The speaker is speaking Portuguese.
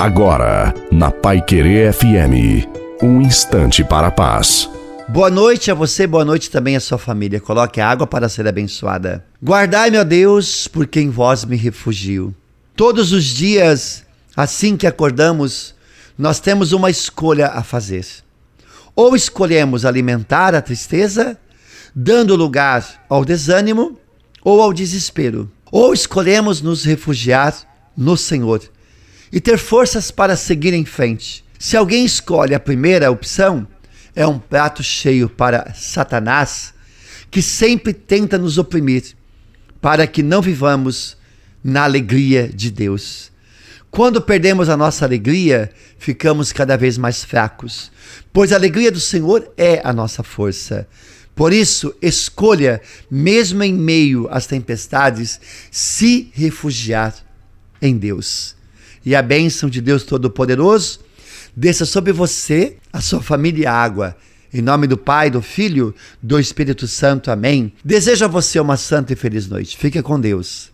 Agora, na Pai Querer FM, um instante para a paz. Boa noite a você, boa noite também à sua família. Coloque a água para ser abençoada. Guardai, meu Deus, porque em vós me refugio. Todos os dias, assim que acordamos, nós temos uma escolha a fazer. Ou escolhemos alimentar a tristeza, dando lugar ao desânimo ou ao desespero. Ou escolhemos nos refugiar no Senhor e ter forças para seguir em frente. Se alguém escolhe a primeira opção, é um prato cheio para Satanás, que sempre tenta nos oprimir, para que não vivamos na alegria de Deus. Quando perdemos a nossa alegria, ficamos cada vez mais fracos, pois a alegria do Senhor é a nossa força. Por isso, escolha, mesmo em meio às tempestades, se refugiar em Deus. E a bênção de Deus Todo-Poderoso desça sobre você, a sua família e a água. Em nome do Pai, do Filho, do Espírito Santo. Amém. Desejo a você uma santa e feliz noite. Fique com Deus.